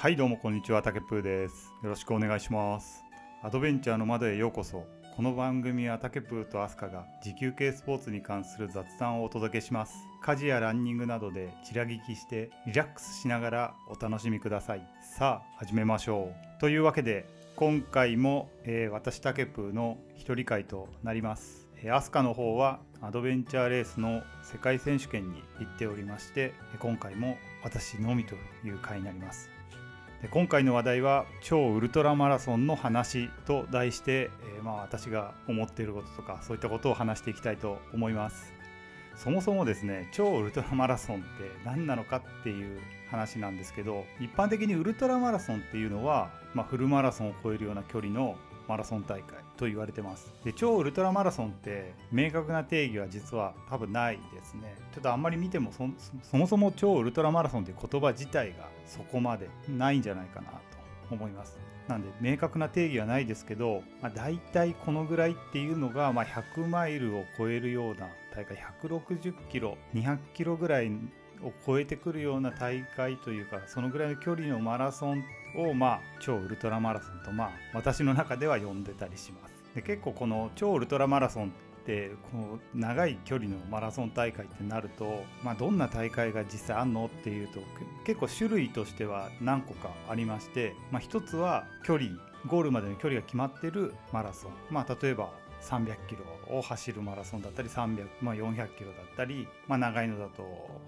はいどうもこんにちは。たけぷーです。よろしくお願いします。アドベンチャーの窓へようこそ。この番組はたけぷーとアスカが持久系スポーツに関する雑談をお届けします。家事やランニングなどでちら聞きしてリラックスしながらお楽しみください。さあ始めましょう。というわけで今回も、えー、私たけぷーの一人会となります。アスカの方はアドベンチャーレースの世界選手権に行っておりまして今回も私のみという回になります。で今回の話題は超ウルトラマラソンの話と題して、えー、まあ私が思っていることとかそういったことを話していきたいと思います。そもそもですね超ウルトラマラソンって何なのかっていう話なんですけど一般的にウルトラマラソンっていうのは、まあ、フルマラソンを超えるような距離のマラソン大会と言われてます。で超ウルトラマラソンって明確な定義は実は多分ないですね。ちょっとあんまり見てもそもそも超ウルトラマラソンって言葉自体がそこまでないんじゃないかなと思います。なんで明確な定義はないですけど、まあ、大体このぐらいっていうのが、ま、100マイルを超えるような大会160キロ200キロぐらいを超えてくるような大会というかそのぐらいの距離のマラソンをまあ超ウルトラマラソンとまあ私の中では呼んでたりしますで結構この超ウルトラマラソンってこの長い距離のマラソン大会ってなると、まあ、どんな大会が実際あんのっていうと結構種類としては何個かありまして、まあ、一つは距離ゴールまでの距離が決まってるマラソン、まあ、例えば300キロを走るマラソンだったり300、まあ、400キロだったり、まあ、長いのだと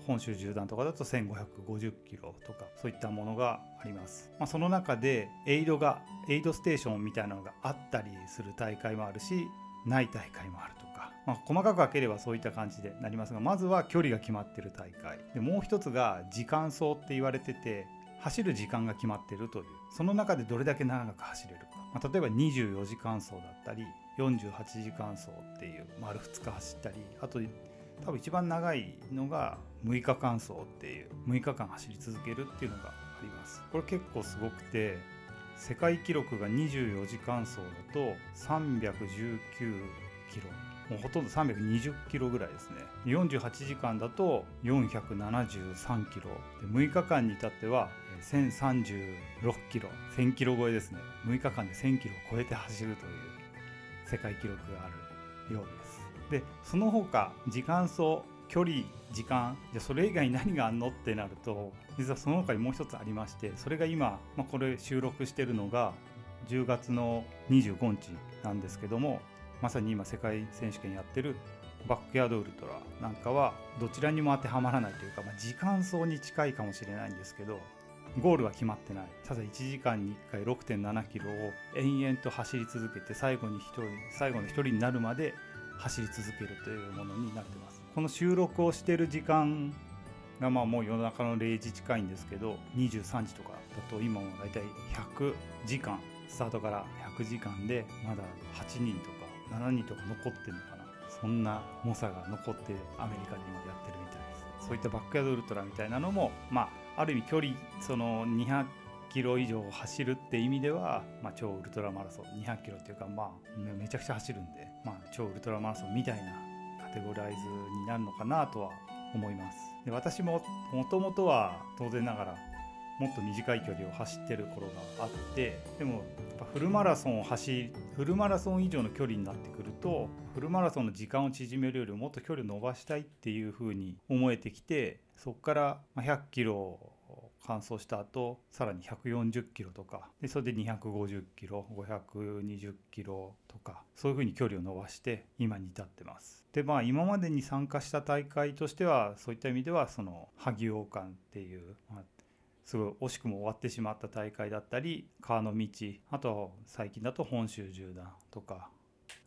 本州縦断とかだと1550キロとかそういったものがあります、まあ、その中でエイドがエイドステーションみたいなのがあったりする大会もあるしない大会もあるとか、まあ、細かく分ければそういった感じでなりますがまずは距離が決まってる大会。でもう一つが時間走って言われてて走る時間が決まってるという。その中でどれだけ長く走れるか、まあ、例えば24時間走だったり48時間走っていう丸2日走ったりあと多分一番長いのが6日間走っていう6日間走り続けるっていうのがあります。これ結構すごくて世界記録が24時間走だと319キロもうほとんど320キロぐらいですね。48時間だと473キロ。で6日間に至っては1036キロ1000キロ超えですね。6日間で1000キロを超えて走るという世界記録があるようです。でその他時間走距離時間じゃそれ以外に何があんのってなると実はその他にもう一つありましてそれが今、まあ、これ収録してるのが10月の25日なんですけどもまさに今世界選手権やってるバックヤードウルトラなんかはどちらにも当てはまらないというか、まあ、時間走に近いかもしれないんですけどゴールは決まってない。ただ1時間に1回6.7キロを延々と走り続けて最後に1人最後の1人になるまで走り続けるというものになってます。この収録をしてる時間がまあもう夜中の0時近いんですけど23時とかだと今も大体100時間スタートから100時間でまだ8人とか7人とか残ってるのかな。そんな猛者が残ってアメリカで今やってるみたいです。そういったバックヤードウルトラみたいなのもまあある意味距離その200キロ以上走るって意味では、まあ、超ウルトラマラソン200キロっていうかまあめちゃくちゃ走るんで、まあ、超ウルトラマラソンみたいなカテゴライズになるのかなとは思います。で私ももともとは当然ながらもっと短い距離を走ってる頃があってでもやっぱフルマラソンを走フルマラソン以上の距離になってくるとフルマラソンの時間を縮めるよりもっと距離を伸ばしたいっていうふうに思えてきてそこから100キロ完走した後さらに140キロとかでそれで250キロ520キロとかそういうふうに距離を伸ばして今に至ってます。でまあ今までに参加した大会としてはそういった意味ではその萩王冠っていう、まあ、すごい惜しくも終わってしまった大会だったり川の道あと最近だと本州縦断とか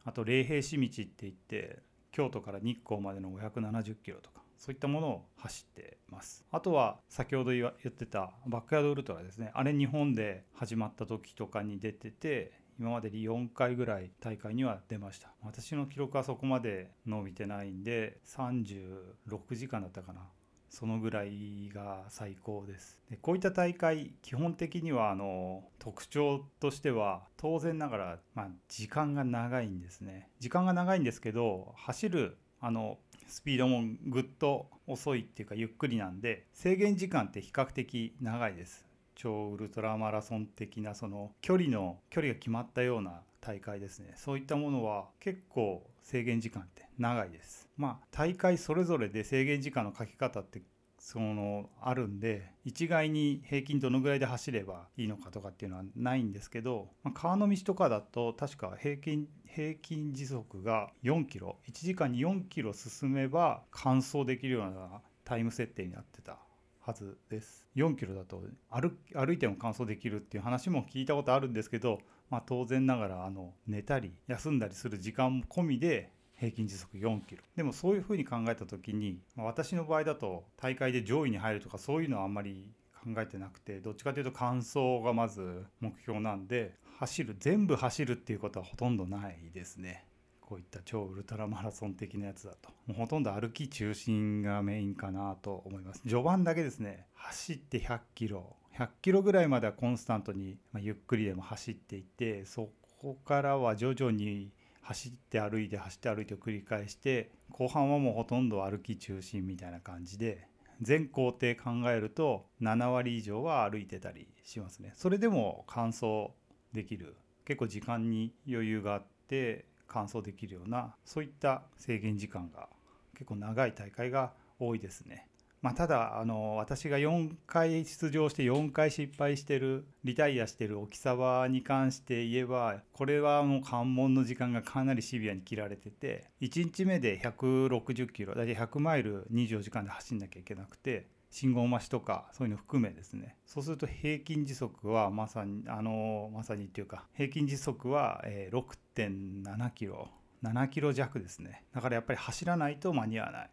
あと霊平市道って言って京都から日光までの570キロとかそういったものを走ってます。あとは先ほど言ってたバックヤードウルトラですね。あれ日本で始まった時とかに出てて今までに4回ぐらい大会には出ました。私の記録はそこまで伸びてないんで36時間だったかな。そのぐらいが最高です。でこういった大会基本的にはあの特徴としては当然ながら、まあ、時間が長いんですね。時間が長いんですけど走るあのスピードもぐっと遅いっていうかゆっくりなんで制限時間って比較的長いです。超ウルトラマラソン的なその距離の距離が決まったような大会ですね。そういったものは結構制限時間って長いです。まあ大会それぞれで制限時間の書き方ってそのあるんで一概に平均どのぐらいで走ればいいのかとかっていうのはないんですけど、まあ、川の道とかだと確か平均平均時速が4キロ1時間に4キロ進めば完走できるようなタイム設定になってたはずです。4キロだと歩歩いても完走できるっていう話も聞いたことあるんですけど、まあ、当然ながらあの寝たり休んだりする時間込みで平均時速4キロ。でもそういうふうに考えた時に、まあ、私の場合だと大会で上位に入るとかそういうのはあんまり考えてなくてどっちかというと完走がまず目標なんで走る全部走るっていうことはほとんどないですね。こういった超ウルトラマラソン的なやつだと。もうほとんど歩き中心がメインかなと思います。序盤だけですね走って100キロ。100キロぐらいまではコンスタントに、まあ、ゆっくりでも走っていてそこからは徐々に走って歩いて走って歩いてを繰り返して後半はもうほとんど歩き中心みたいな感じで全工程考えると7割以上は歩いてたりしますね。それでも完走できる。結構時間に余裕があって完走できるようなそういった制限時間が結構長い大会が多いですね。まあ、ただあの私が4回出場して4回失敗してるリタイアしてる沖沢に関して言えばこれはもう関門の時間がかなりシビアに切られてて1日目で160キロ大体100マイル24時間で走んなきゃいけなくて信号待ちとかそういうの含めですね。そうすると平均時速はまさにあのまさにっていうか平均時速は6.7キロ7キロ弱ですね。だからやっぱり走らないと間に合わない。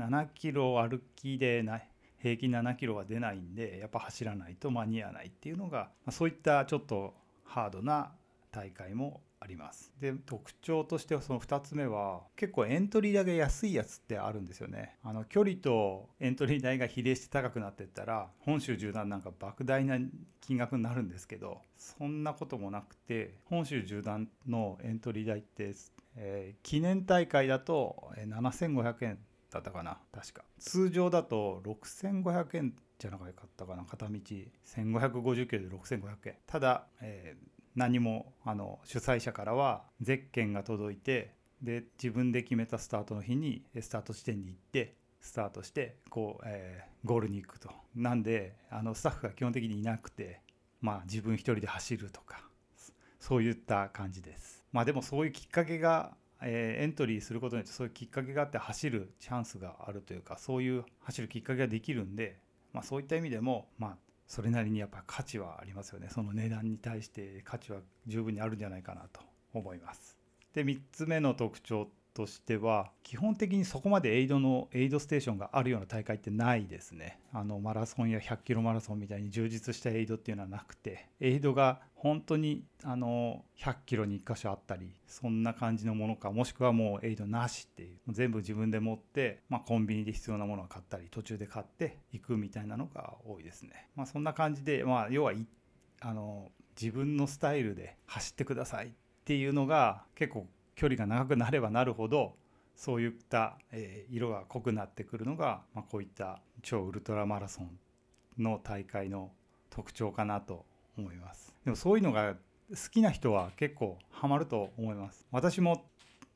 7キロ歩きでない平均7キロは出ないんでやっぱ走らないと間に合わないっていうのが、まそういったちょっとハードな大会もあります。で特徴としてはその2つ目は結構エントリー代が安いやつってあるんですよね。あの距離とエントリー代が比例して高くなってったら本州縦断なんか莫大な金額になるんですけどそんなこともなくて本州縦断のエントリー代って、えー、記念大会だと7500円。だったかな。確か。通常だと6500円じゃなかったかな。片道。1550キロで6500円。ただ、えー、何もあの主催者からはゼッケンが届いてで自分で決めたスタートの日にスタート地点に行ってスタートしてこう、えー、ゴールに行くと。なんであのスタッフが基本的にいなくてまあ自分一人で走るとかそういった感じです。まあでもそういうきっかけがえー、エントリーすることによってそういうきっかけがあって走るチャンスがあるというかそういう走るきっかけができるんで、まあ、そういった意味でも、まあ、それなりにやっぱ価値はありますよねその値段に対して価値は十分にあるんじゃないかなと思います。で3つ目の特徴としては基本的にそこまでエイドのエイドステーションがあるような大会ってないですね。あのマラソンや100キロマラソンみたいに充実したエイドっていうのはなくてエイドが本当にあの100キロに1箇所あったりそんな感じのものかもしくはもうエイドなしっていう全部自分で持って、まあ、コンビニで必要なものを買ったり途中で買っていくみたいなのが多いですね、まあ、そんな感じで、まあ、要はあの自分のスタイルで走ってくださいっていうのが結構距離が長くなればなるほどそういった、えー、色が濃くなってくるのが、まあ、こういった超ウルトラマラソンの大会の特徴かなと思います。でもそういうのが好きな人は結構ハマると思います。私も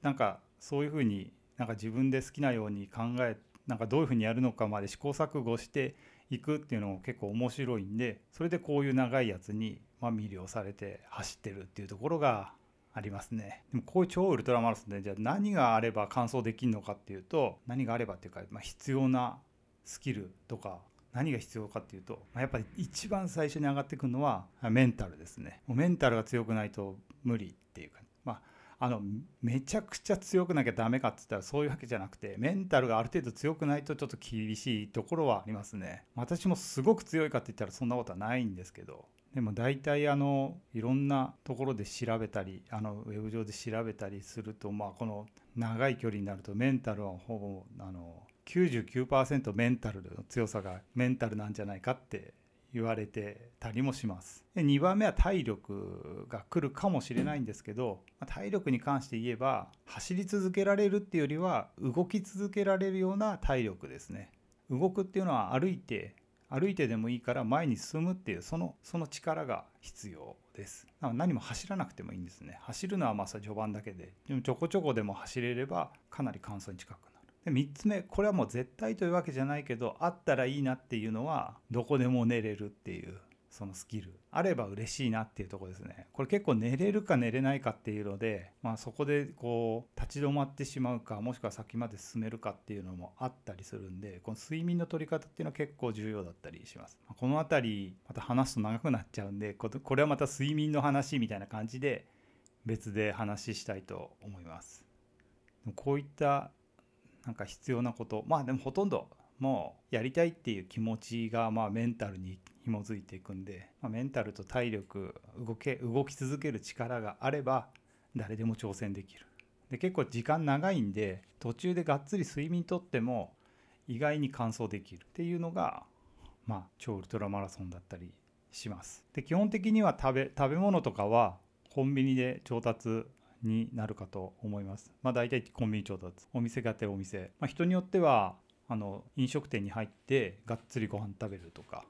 なんかそういうふうになんか自分で好きなように考えなんかどういうふうにやるのかまで試行錯誤していくっていうのも結構面白いんでそれでこういう長いやつにま魅了されて走ってるっていうところがありますね。でもこういう超ウルトラマラソンでじゃあ何があれば完走できるのかっていうと何があればっていうか、まあ、必要なスキルとか何が必要かっていうとまやっぱり一番最初に上がってくるのはメンタルですね。もうメンタルが強くないと無理っていうかまああのめちゃくちゃ強くなきゃダメかって言ったらそういうわけじゃなくてメンタルがある程度強くないとちょっと厳しいところはありますね。私もすごく強いかって言ったらそんなことはないんですけどでも大体あのいろんなところで調べたりあのウェブ上で調べたりすると、まあ、この長い距離になるとメンタルはほぼあの99%メンタルの強さがメンタルなんじゃないかって言われてたりもします。で2番目は体力が来るかもしれないんですけど体力に関して言えば走り続けられるっていうよりは動き続けられるような体力ですね。動くっていうのは歩いて歩いてでもいいから前に進むっていうそのその力が必要です。何も走らなくてもいいんですね。走るのはまあ序盤だけで。でもちょこちょこでも走れればかなり乾燥に近くなる。で3つ目これはもう絶対というわけじゃないけどあったらいいなっていうのはどこでも寝れるっていうそのスキルあれば嬉しいなっていうとこですね。これ結構寝れるか寝れないかっていうので、まあ、そこでこう立ち止まってしまうかもしくは先まで進めるかっていうのもあったりするんでこの睡眠の取り方っていうのは結構重要だったりします。この辺りまた話すと長くなっちゃうんでこれはまた睡眠の話みたいな感じで別で話したいと思います。こういったなんか必要なことまあでもほとんどもうやりたいっていう気持ちがまあメンタルに紐づいていくんで、まあ、メンタルと体力動け動き続ける力があれば誰でも挑戦できる。で結構時間長いんで途中でがっつり睡眠とっても意外に完走できる。っていうのがまあ超ウルトラマラソンだったりします。で基本的には食べ食べ物とかはコンビニで調達になるかと思います。まあ大体コンビニ調達。お店がてお店、まあ、人によってはあの飲食店に入ってがっつりご飯食べるとか。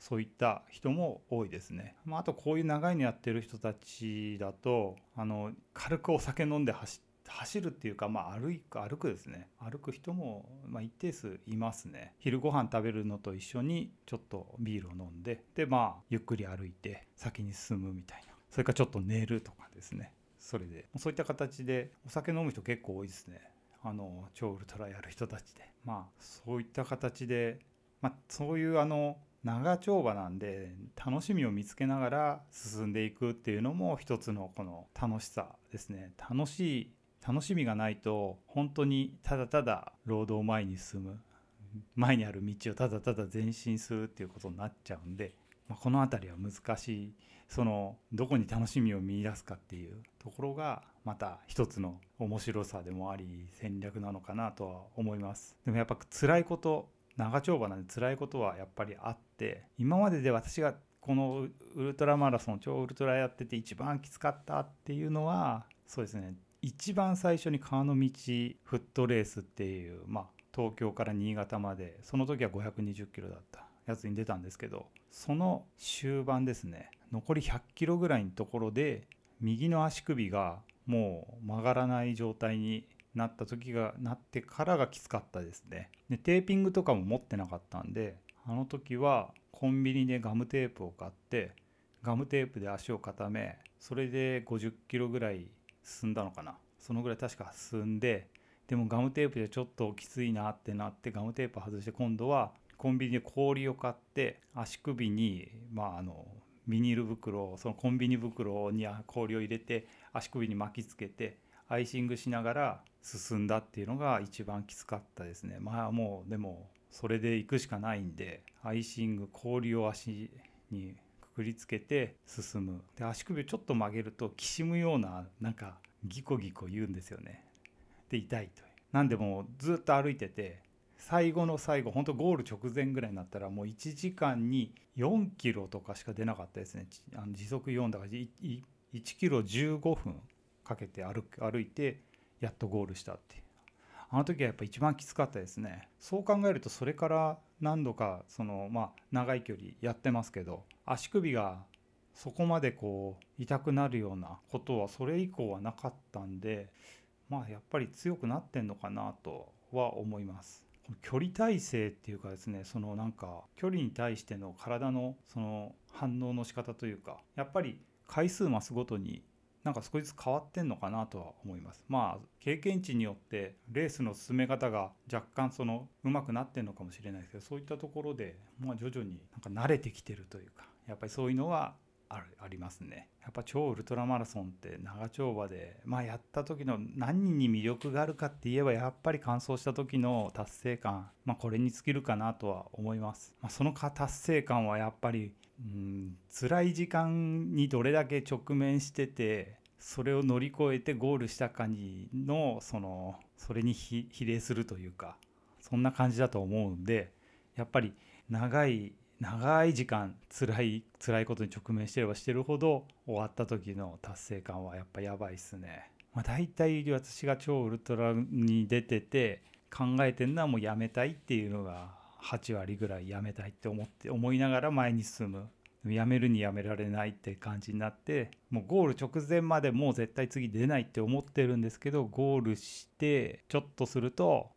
そういった人も多いですね。まあ、あとこういう長いのやってる人たちだとあの軽くお酒飲んで走走るっていうか、まあ、歩く歩くですね。歩く人も、まあ、一定数いますね。昼ご飯食べるのと一緒にちょっとビールを飲んででまあゆっくり歩いて先に進むみたいな。それかちょっと寝るとかですね。それで。そういった形でお酒飲む人結構多いですね。あの超ウルトラやる人たちで。まあそういった形で、まあ、そういうあの長丁場なんで楽しみを見つけながら進んでいくっていうのも一つのこの楽しさですね。楽しい楽しみがないと本当にただただ労働前に進む。前にある道をただただ前進するっていうことになっちゃうんで、まあ、この辺りは難しい。そのどこに楽しみを見いだすかっていうところがまた一つの面白さでもあり戦略なのかなとは思います。でもやっぱ辛いこと長丁場なんで辛いことはやっぱりあって今までで私がこのウルトラマラソン超ウルトラやってて一番きつかったっていうのはそうですね。一番最初に川の道フットレースっていうまあ東京から新潟までその時は520キロだったやつに出たんですけどその終盤ですね。残り100キロぐらいのところで右の足首がもう曲がらない状態になった時がなってからがきつかったですね。でテーピングとかも持ってなかったんであの時はコンビニでガムテープを買ってガムテープで足を固めそれで50キロぐらい進んだのかな。そのぐらい確か進んででもガムテープでちょっときついなってなってガムテープ外して今度はコンビニで氷を買って足首にまああのビニール袋そのコンビニ袋に氷を入れて足首に巻きつけてアイシングしながら進んだっていうのが一番きつかったですね。まあもうでもそれで行くしかないんでアイシング氷を足にくくりつけて進む。で足首をちょっと曲げるときしむようななんかギコギコ言うんですよね。で痛いとなんでもずっと歩いてて最後の最後本当ゴール直前ぐらいになったらもう1時間に4キロとかしか出なかったですね。あの時速4だから1キロ15分かけて歩歩いてやっとゴールしたっていう。あの時はやっぱ一番きつかったですね。そう考えるとそれから何度かそのまあ長い距離やってますけど足首がそこまでこう痛くなるようなことはそれ以降はなかったんでまあやっぱり強くなってんのかなとは思います。距離体制っていうかですねそのなんか距離に対しての体のその反応の仕方というかやっぱり回数増すごとになんか少しずつ変わってんのかなとは思います。まあ経験値によってレースの進め方が若干その上手くなってんのかもしれないですけどそういったところで、まあ、徐々になんか慣れてきてるというかやっぱりそういうのはあるありますね。やっぱ超ウルトラマラソンって長丁場で、まあ、やった時の何人に魅力があるかって言えばやっぱり完走した時の達成感、まあ、これに尽きるかなとは思います。まあ、その達成感はやっぱりうん辛い時間にどれだけ直面しててそれを乗り越えてゴールした感じのそのそれに比例するというかそんな感じだと思うんでやっぱり長い長い時間辛い辛いことに直面してればしてるほど終わった時の達成感はやっぱやばいっすね。まあ、大体私が超ウルトラに出てて考えてるのはもうやめたいっていうのが8割ぐらいやめたいって思って思いながら前に進む。やめるにやめられないって感じになってもうゴール直前までもう絶対次出ないって思ってるんですけどゴールしてちょっとすると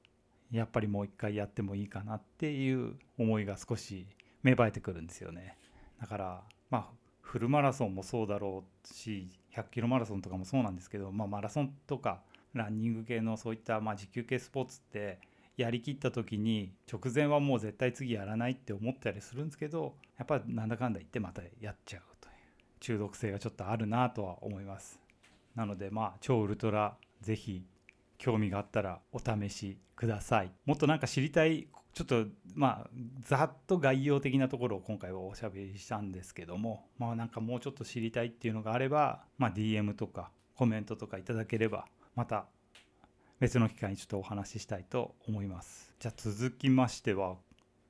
やっぱりもう一回やってもいいかなっていう思いが少し芽生えてくるんですよね。だからまあフルマラソンもそうだろうし100キロマラソンとかもそうなんですけど、まあ、マラソンとかランニング系のそういったまあ持久系スポーツってやりきった時に直前はもう絶対次やらないって思ったりするんですけどやっぱなんだかんだ言ってまたやっちゃうという中毒性がちょっとあるなとは思います。なのでまあ超ウルトラぜひ興味があったらお試しください。もっとなんか知りたいちょっとまあざっと概要的なところを今回はおしゃべりしたんですけどもまあなんかもうちょっと知りたいっていうのがあればまあ DM とかコメントとかいただければまた別の機会にちょっとお話ししたいと思います。じゃあ続きましては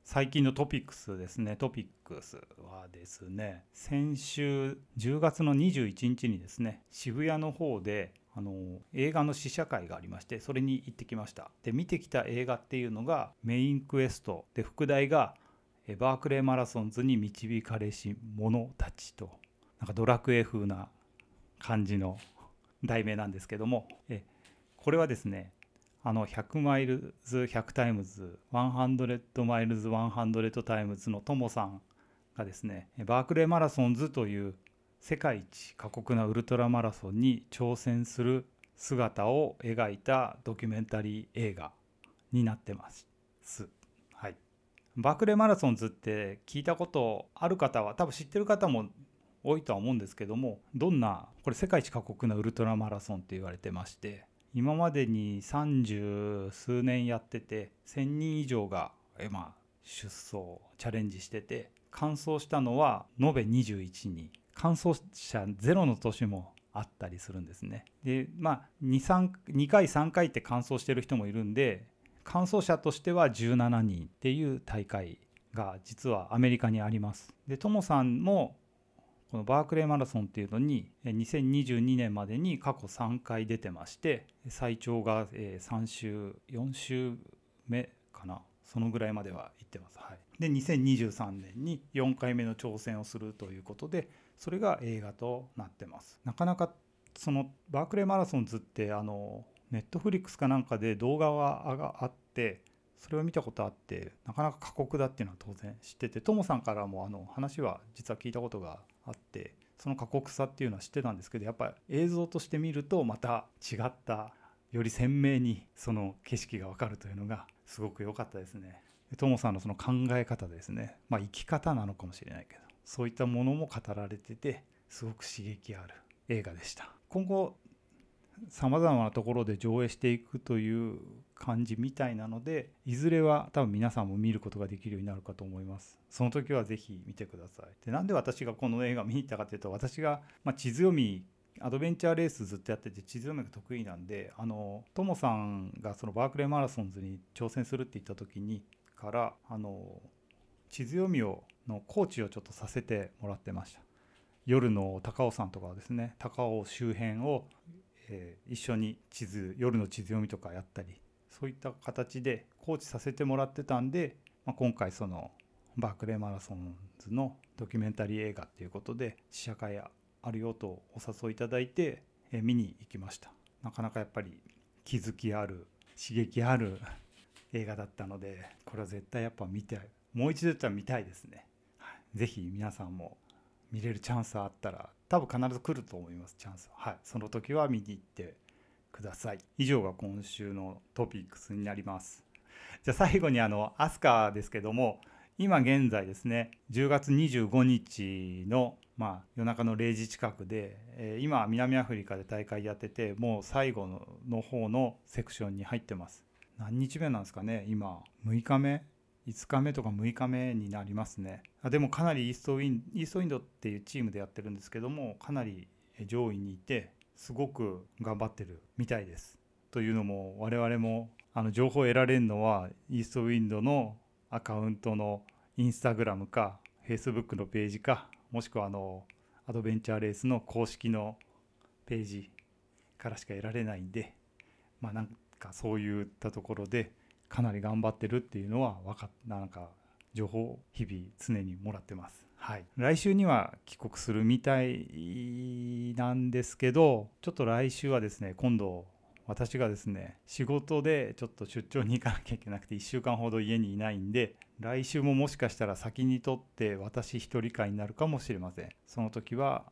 最近のトピックスですね。トピックスはですね先週10月の21日にですね渋谷の方であの映画の試写会がありましてそれに行ってきました。で見てきた映画っていうのがメインクエストで副題がバークレーマラソンズに導かれし者たちと。なんかドラクエ風な感じの題名なんですけどもえこれはですねあの100 miles 100 times 100 miles 100 times のトモさんがですね Barkley Marathons という世界一過酷なウルトラマラソンに挑戦する姿を描いたドキュメンタリー映画になってます。はい、 Barkley Marathons って聞いたことある方は多分知ってる方も多いとは思うんですけどもどんなこれ世界一過酷なウルトラマラソンって言われてまして今までに30数年やってて1,000人以上が、まあ、出走チャレンジしてて完走したのは延べ21人完走者ゼロの年もあったりするんですね。でまあ 2, 2回3回って完走してる人もいるんで完走者としては17人っていう大会が実はアメリカにあります。でトモさんもこのバークレーマラソンっていうのに2022年までに過去3回出てまして最長が3週4週目かなそのぐらいまでは行ってます。はい、で2023年に4回目の挑戦をするということでそれが映画となってます。なかなかそのバークレーマラソンズってあのネットフリックスかなんかで動画があってそれを見たことあってなかなか過酷だっていうのは当然知っててトモさんからもあの話は実は聞いたことがあってその過酷さっていうのは知ってたんですけどやっぱり映像として見るとまた違ったより鮮明にその景色が分かるというのがすごく良かったですね。トモさんのその考え方ですね、まあ、生き方なのかもしれないけどそういったものも語られててすごく刺激ある映画でした。今後さまざまなところで上映していくという感じみたいなのでいずれは多分皆さんも見ることができるようになるかと思います。その時は是非見てください。でなんで私がこの映画見に行ったかというと私が、ま、地図読みアドベンチャーレースずっとやってて地図読みが得意なんであのトモさんがそのバークレーマラソンズに挑戦するって言った時にからあの地図読みをのコーチをちょっとさせてもらってました。夜の高尾山とかですね高尾周辺をえー、一緒に地図夜の地図読みとかやったりそういった形でコーチさせてもらってたんで、まあ、今回そのバークレーマラソンズのドキュメンタリー映画っていうことで試写会あるよとお誘いいただいて、え、見に行きました。なかなかやっぱり気づきある刺激ある映画だったのでこれは絶対やっぱ見てもう一度やったら見たいですね、はい、ぜひ皆さんも見れるチャンスあったら多分必ず来ると思いますチャンスはい。その時は見に行ってください。以上が今週のトピックスになります。じゃあ最後にあのアスカですけども今現在ですね10月25日のまあ夜中の0時近くで、えー、今南アフリカで大会やっててもう最後のの方のセクションに入ってます。何日目なんですかね今。6日目？5日目とか6日目になりますね。あでもかなりイーストウィンイーストウィンドっていうチームでやってるんですけどもかなり上位にいてすごく頑張ってるみたいです。というのも我々もあの情報を得られるのはイーストウィンドのアカウントのインスタグラムかフェイスブックのページかもしくはあのアドベンチャーレースの公式のページからしか得られないんでまあなんかそういったところでかなり頑張ってるっていうのは分かっなんか情報を日々常にもらってます。はい。来週には帰国するみたいなんですけどちょっと来週はですね今度私がですね仕事でちょっと出張に行かなきゃいけなくて1週間ほど家にいないんで来週ももしかしたら先にとって私一人会になるかもしれません。その時は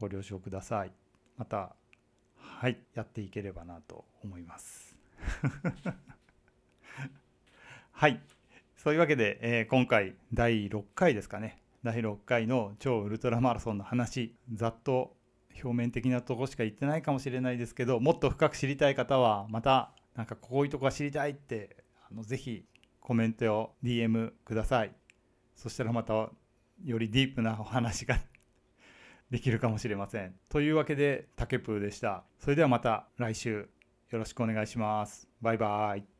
ご了承ください。またはいやっていければなと思います。はい。そういうわけで、えー、今回第6回ですかね。第6回の超ウルトラマラソンの話ざっと表面的なとこしか言ってないかもしれないですけどもっと深く知りたい方はまたなんかこういうとこが知りたいってあのぜひコメントを DM ください。そしたらまたよりディープなお話が できるかもしれません。というわけでタケプーでした。それではまた来週よろしくお願いします。バイバイ。